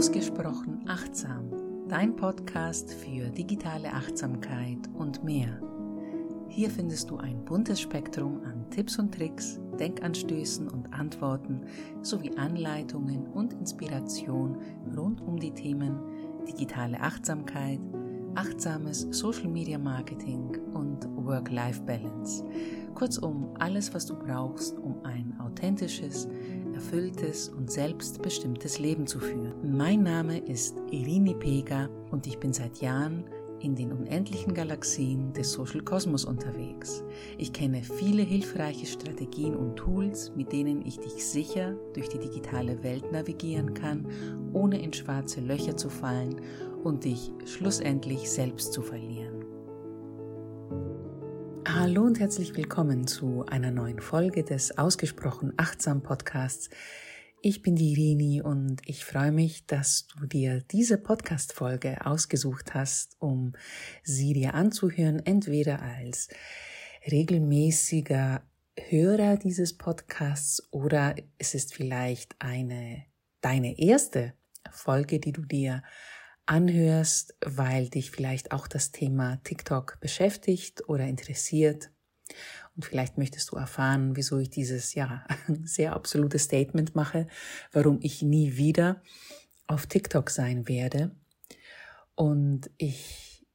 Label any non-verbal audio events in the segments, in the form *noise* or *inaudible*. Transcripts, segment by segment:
Ausgesprochen achtsam, dein Podcast für digitale Achtsamkeit und mehr. Hier findest du ein buntes Spektrum an Tipps und Tricks, Denkanstößen und Antworten sowie Anleitungen und Inspiration rund um die Themen digitale Achtsamkeit, achtsames Social Media Marketing und Work-Life-Balance. Kurzum, alles, was du brauchst, um ein authentisches, erfülltes und selbstbestimmtes Leben zu führen. Mein Name ist Irini Pega und ich bin seit Jahren in den unendlichen Galaxien des Social Kosmos unterwegs. Ich kenne viele hilfreiche Strategien und Tools, mit denen ich dich sicher durch die digitale Welt navigieren kann, ohne in schwarze Löcher zu fallen und dich schlussendlich selbst zu verlieren. Hallo und herzlich willkommen zu einer neuen Folge des Ausgesprochen Achtsam Podcasts. Ich bin die Irini und ich freue mich, dass du dir diese Podcast-Folge ausgesucht hast, um sie dir anzuhören, entweder als regelmäßiger Hörer dieses Podcasts oder es ist vielleicht eine, deine erste Folge, die du dir anhörst, weil dich vielleicht auch das Thema TikTok beschäftigt oder interessiert. Und vielleicht möchtest du erfahren, wieso ich dieses, ja, *laughs* sehr absolute Statement mache, warum ich nie wieder auf TikTok sein werde. Und ich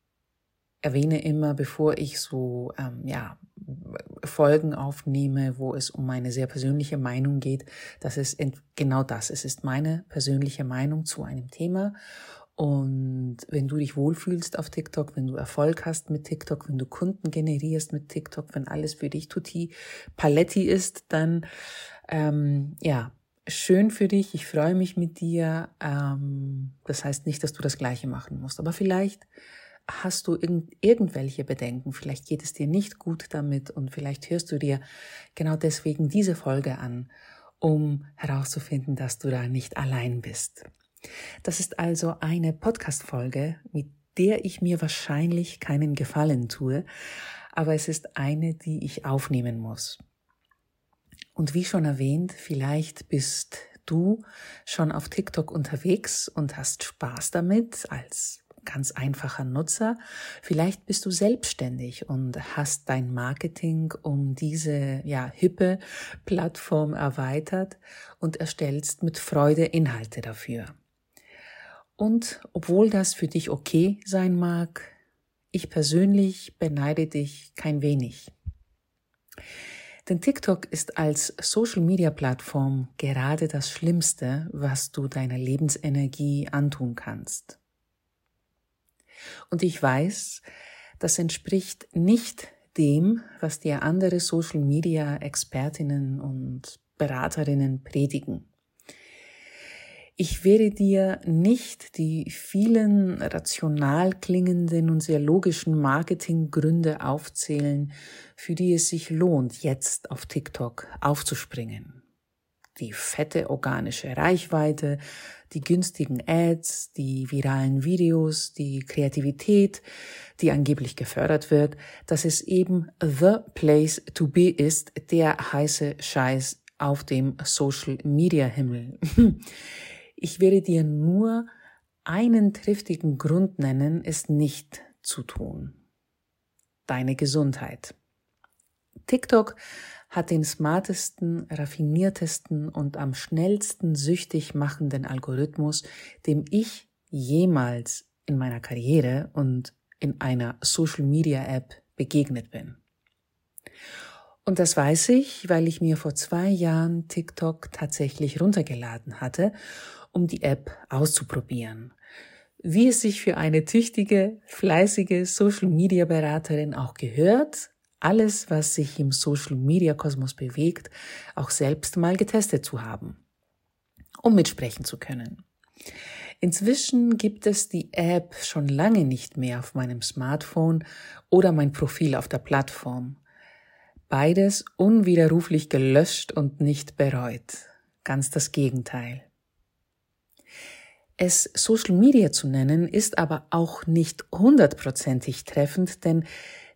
erwähne immer, bevor ich so, ähm, ja, Folgen aufnehme, wo es um meine sehr persönliche Meinung geht, dass es genau das, es ist meine persönliche Meinung zu einem Thema und wenn du dich wohlfühlst auf TikTok, wenn du Erfolg hast mit TikTok, wenn du Kunden generierst mit TikTok, wenn alles für dich tutti paletti ist, dann ähm, ja, schön für dich. Ich freue mich mit dir. Ähm, das heißt nicht, dass du das Gleiche machen musst, aber vielleicht hast du irgend, irgendwelche Bedenken, vielleicht geht es dir nicht gut damit und vielleicht hörst du dir genau deswegen diese Folge an, um herauszufinden, dass du da nicht allein bist. Das ist also eine Podcast-Folge, mit der ich mir wahrscheinlich keinen Gefallen tue, aber es ist eine, die ich aufnehmen muss. Und wie schon erwähnt, vielleicht bist du schon auf TikTok unterwegs und hast Spaß damit als ganz einfacher Nutzer. Vielleicht bist du selbstständig und hast dein Marketing um diese ja hippe Plattform erweitert und erstellst mit Freude Inhalte dafür. Und obwohl das für dich okay sein mag, ich persönlich beneide dich kein wenig. Denn TikTok ist als Social-Media-Plattform gerade das Schlimmste, was du deiner Lebensenergie antun kannst. Und ich weiß, das entspricht nicht dem, was dir andere Social-Media-Expertinnen und Beraterinnen predigen. Ich werde dir nicht die vielen rational klingenden und sehr logischen Marketinggründe aufzählen, für die es sich lohnt, jetzt auf TikTok aufzuspringen. Die fette organische Reichweite, die günstigen Ads, die viralen Videos, die Kreativität, die angeblich gefördert wird, dass es eben the place to be ist, der heiße Scheiß auf dem Social Media Himmel. *laughs* Ich werde dir nur einen triftigen Grund nennen, es nicht zu tun. Deine Gesundheit. TikTok hat den smartesten, raffiniertesten und am schnellsten süchtig machenden Algorithmus, dem ich jemals in meiner Karriere und in einer Social Media App begegnet bin. Und das weiß ich, weil ich mir vor zwei Jahren TikTok tatsächlich runtergeladen hatte um die App auszuprobieren. Wie es sich für eine tüchtige, fleißige Social-Media-Beraterin auch gehört, alles, was sich im Social-Media-Kosmos bewegt, auch selbst mal getestet zu haben, um mitsprechen zu können. Inzwischen gibt es die App schon lange nicht mehr auf meinem Smartphone oder mein Profil auf der Plattform. Beides unwiderruflich gelöscht und nicht bereut. Ganz das Gegenteil. Es Social Media zu nennen, ist aber auch nicht hundertprozentig treffend, denn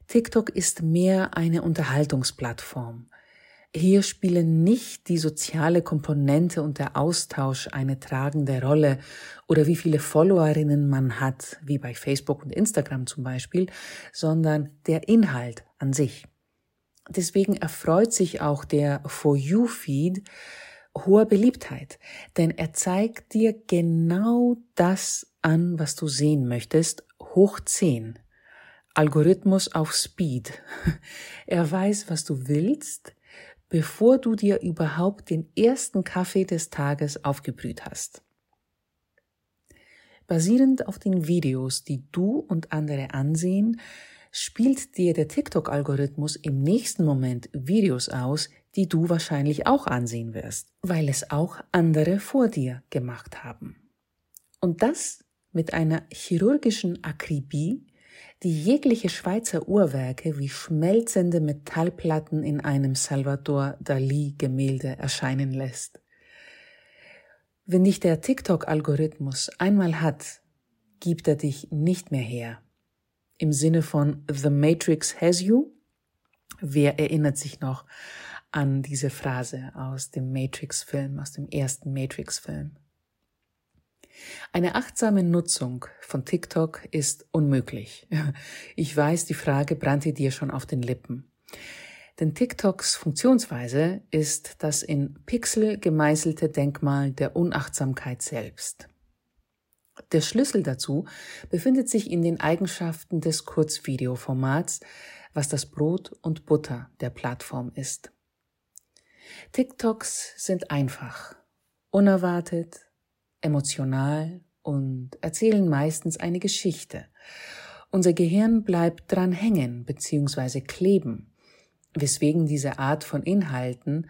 TikTok ist mehr eine Unterhaltungsplattform. Hier spielen nicht die soziale Komponente und der Austausch eine tragende Rolle oder wie viele Followerinnen man hat, wie bei Facebook und Instagram zum Beispiel, sondern der Inhalt an sich. Deswegen erfreut sich auch der For You Feed hoher Beliebtheit, denn er zeigt dir genau das an, was du sehen möchtest, hoch 10. Algorithmus auf Speed. *laughs* Er weiß, was du willst, bevor du dir überhaupt den ersten Kaffee des Tages aufgebrüht hast. Basierend auf den Videos, die du und andere ansehen, spielt dir der TikTok-Algorithmus im nächsten Moment Videos aus, die du wahrscheinlich auch ansehen wirst, weil es auch andere vor dir gemacht haben. Und das mit einer chirurgischen Akribie, die jegliche Schweizer Uhrwerke wie schmelzende Metallplatten in einem Salvador Dali Gemälde erscheinen lässt. Wenn dich der TikTok-Algorithmus einmal hat, gibt er dich nicht mehr her. Im Sinne von The Matrix has you? Wer erinnert sich noch an diese Phrase aus dem Matrix-Film, aus dem ersten Matrix-Film? Eine achtsame Nutzung von TikTok ist unmöglich. *laughs* Ich weiß, die Frage brannte dir schon auf den Lippen. Denn TikToks Funktionsweise ist das in Pixel gemeißelte Denkmal der Unachtsamkeit selbst. Der Schlüssel dazu befindet sich in den Eigenschaften des Kurzvideoformats, was das Brot und Butter der Plattform ist. TikToks sind einfach, unerwartet, emotional und erzählen meistens eine Geschichte. Unser Gehirn bleibt dran hängen bzw. kleben, weswegen diese Art von Inhalten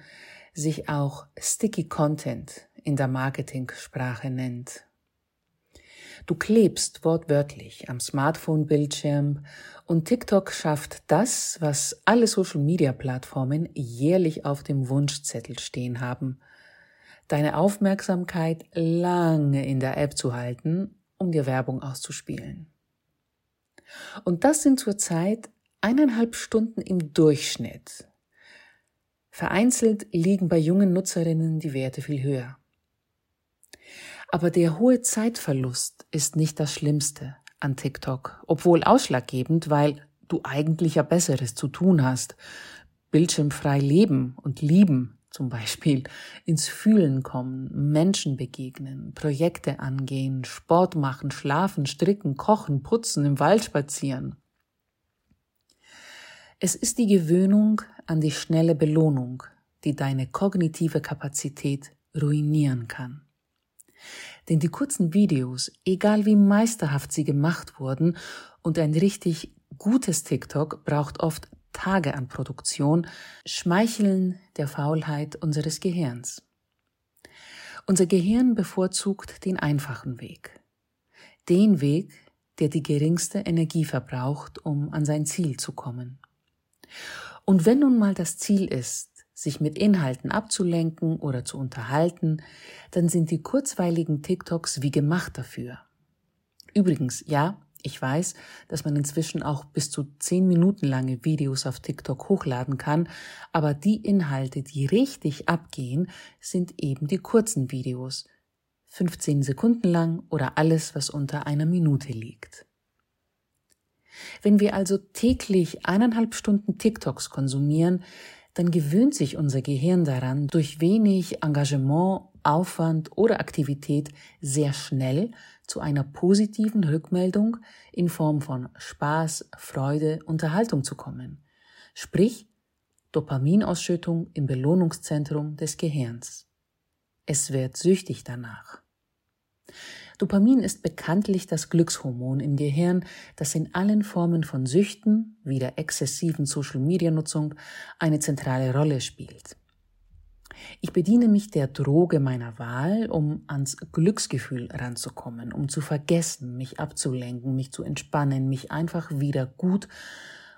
sich auch Sticky Content in der Marketingsprache nennt. Du klebst wortwörtlich am Smartphone-Bildschirm und TikTok schafft das, was alle Social-Media-Plattformen jährlich auf dem Wunschzettel stehen haben – deine Aufmerksamkeit lange in der App zu halten, um dir Werbung auszuspielen. Und das sind zurzeit eineinhalb Stunden im Durchschnitt. Vereinzelt liegen bei jungen Nutzerinnen die Werte viel höher. Aber der hohe Zeitverlust ist nicht das Schlimmste an TikTok, obwohl ausschlaggebend, weil du eigentlich ja Besseres zu tun hast. Bildschirmfrei leben und lieben zum Beispiel ins Fühlen kommen, Menschen begegnen, Projekte angehen, Sport machen, schlafen, stricken, kochen, putzen, im Wald spazieren. Es ist die Gewöhnung an die schnelle Belohnung, die deine kognitive Kapazität ruinieren kann. Denn die kurzen Videos, egal wie meisterhaft sie gemacht wurden, und ein richtig gutes TikTok braucht oft Tage an Produktion schmeicheln der Faulheit unseres Gehirns. Unser Gehirn bevorzugt den einfachen Weg. Den Weg, der die geringste Energie verbraucht, um an sein Ziel zu kommen. Und wenn nun mal das Ziel ist, sich mit Inhalten abzulenken oder zu unterhalten, dann sind die kurzweiligen TikToks wie gemacht dafür. Übrigens, ja, ich weiß, dass man inzwischen auch bis zu zehn Minuten lange Videos auf TikTok hochladen kann, aber die Inhalte, die richtig abgehen, sind eben die kurzen Videos. 15 Sekunden lang oder alles, was unter einer Minute liegt. Wenn wir also täglich eineinhalb Stunden TikToks konsumieren, dann gewöhnt sich unser Gehirn daran, durch wenig Engagement, Aufwand oder Aktivität sehr schnell zu einer positiven Rückmeldung in Form von Spaß, Freude, Unterhaltung zu kommen. Sprich, Dopaminausschüttung im Belohnungszentrum des Gehirns. Es wird süchtig danach. Dopamin ist bekanntlich das Glückshormon im Gehirn, das in allen Formen von Süchten, wie der exzessiven Social-Media-Nutzung, eine zentrale Rolle spielt. Ich bediene mich der Droge meiner Wahl, um ans Glücksgefühl ranzukommen, um zu vergessen, mich abzulenken, mich zu entspannen, mich einfach wieder gut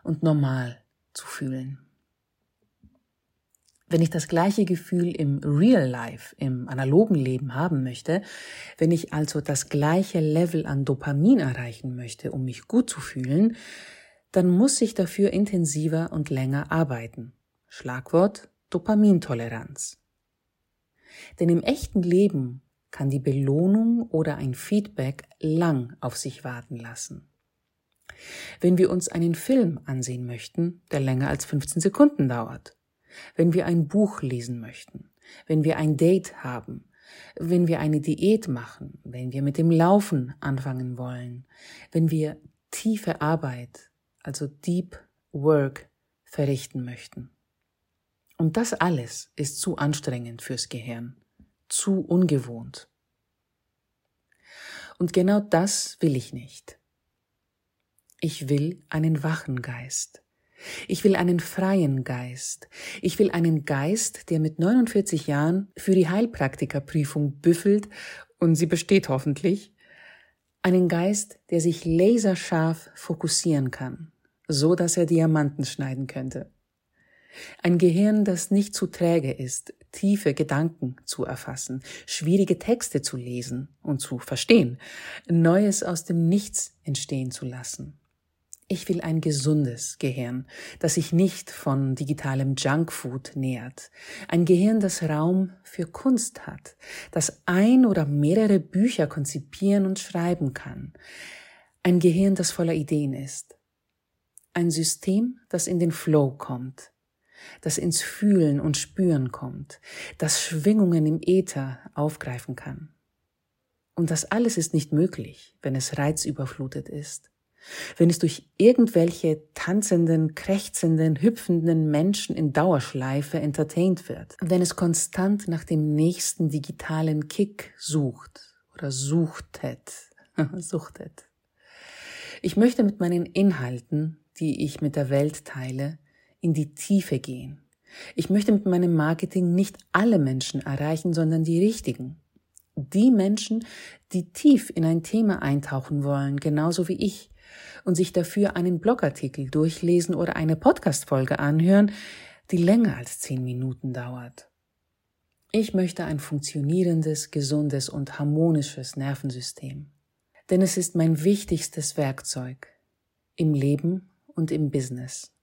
und normal zu fühlen. Wenn ich das gleiche Gefühl im Real Life, im analogen Leben haben möchte, wenn ich also das gleiche Level an Dopamin erreichen möchte, um mich gut zu fühlen, dann muss ich dafür intensiver und länger arbeiten. Schlagwort Dopamintoleranz. Denn im echten Leben kann die Belohnung oder ein Feedback lang auf sich warten lassen. Wenn wir uns einen Film ansehen möchten, der länger als 15 Sekunden dauert, wenn wir ein Buch lesen möchten, wenn wir ein Date haben, wenn wir eine Diät machen, wenn wir mit dem Laufen anfangen wollen, wenn wir tiefe Arbeit, also Deep Work, verrichten möchten. Und das alles ist zu anstrengend fürs Gehirn, zu ungewohnt. Und genau das will ich nicht. Ich will einen wachen Geist. Ich will einen freien Geist. Ich will einen Geist, der mit 49 Jahren für die Heilpraktikerprüfung büffelt und sie besteht hoffentlich. Einen Geist, der sich laserscharf fokussieren kann, so dass er Diamanten schneiden könnte. Ein Gehirn, das nicht zu träge ist, tiefe Gedanken zu erfassen, schwierige Texte zu lesen und zu verstehen, Neues aus dem Nichts entstehen zu lassen. Ich will ein gesundes Gehirn, das sich nicht von digitalem Junkfood nährt. Ein Gehirn, das Raum für Kunst hat, das ein oder mehrere Bücher konzipieren und schreiben kann. Ein Gehirn, das voller Ideen ist. Ein System, das in den Flow kommt, das ins Fühlen und Spüren kommt, das Schwingungen im Äther aufgreifen kann. Und das alles ist nicht möglich, wenn es reizüberflutet ist wenn es durch irgendwelche tanzenden, krächzenden, hüpfenden Menschen in Dauerschleife entertaint wird, wenn es konstant nach dem nächsten digitalen Kick sucht oder suchtet, *laughs* suchtet. Ich möchte mit meinen Inhalten, die ich mit der Welt teile, in die Tiefe gehen. Ich möchte mit meinem Marketing nicht alle Menschen erreichen, sondern die richtigen. Die Menschen, die tief in ein Thema eintauchen wollen, genauso wie ich, und sich dafür einen Blogartikel durchlesen oder eine Podcastfolge anhören, die länger als zehn Minuten dauert. Ich möchte ein funktionierendes, gesundes und harmonisches Nervensystem. Denn es ist mein wichtigstes Werkzeug im Leben und im Business.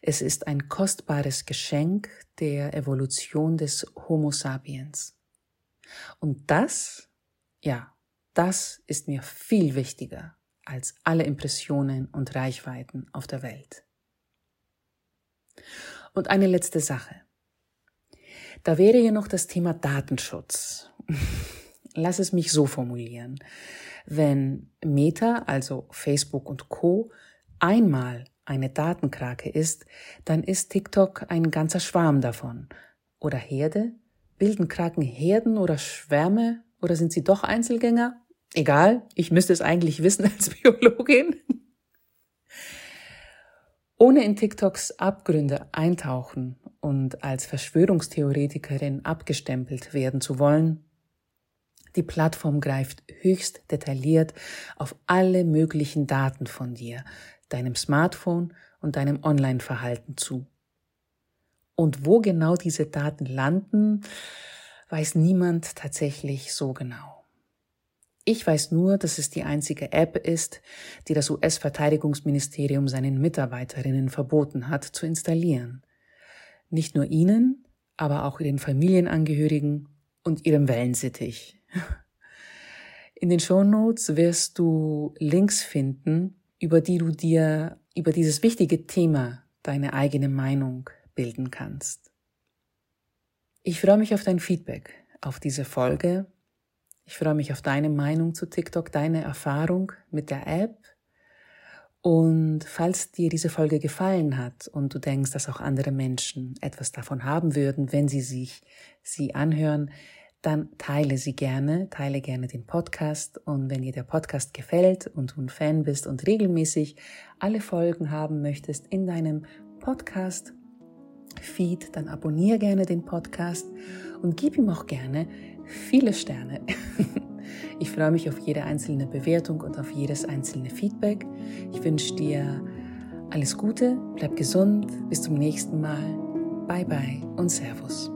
Es ist ein kostbares Geschenk der Evolution des Homo sapiens. Und das, ja, das ist mir viel wichtiger als alle Impressionen und Reichweiten auf der Welt. Und eine letzte Sache. Da wäre hier noch das Thema Datenschutz. *laughs* Lass es mich so formulieren. Wenn Meta, also Facebook und Co, einmal eine Datenkrake ist, dann ist TikTok ein ganzer Schwarm davon. Oder Herde? Bilden Kraken Herden oder Schwärme? Oder sind sie doch Einzelgänger? Egal, ich müsste es eigentlich wissen *laughs* als Biologin. Ohne in TikToks Abgründe eintauchen und als Verschwörungstheoretikerin abgestempelt werden zu wollen, die Plattform greift höchst detailliert auf alle möglichen Daten von dir, deinem Smartphone und deinem Online-Verhalten zu. Und wo genau diese Daten landen, weiß niemand tatsächlich so genau. Ich weiß nur, dass es die einzige App ist, die das US-Verteidigungsministerium seinen Mitarbeiterinnen verboten hat zu installieren. Nicht nur ihnen, aber auch ihren Familienangehörigen und ihrem Wellensittich. *laughs* In den Shownotes wirst du Links finden, über die du dir über dieses wichtige Thema deine eigene Meinung bilden kannst. Ich freue mich auf dein Feedback auf diese Folge ich freue mich auf deine Meinung zu TikTok, deine Erfahrung mit der App. Und falls dir diese Folge gefallen hat und du denkst, dass auch andere Menschen etwas davon haben würden, wenn sie sich sie anhören, dann teile sie gerne, teile gerne den Podcast und wenn dir der Podcast gefällt und du ein Fan bist und regelmäßig alle Folgen haben möchtest in deinem Podcast Feed, dann abonniere gerne den Podcast und gib ihm auch gerne viele Sterne. *laughs* Ich freue mich auf jede einzelne Bewertung und auf jedes einzelne Feedback. Ich wünsche dir alles Gute, bleib gesund, bis zum nächsten Mal. Bye bye und Servus.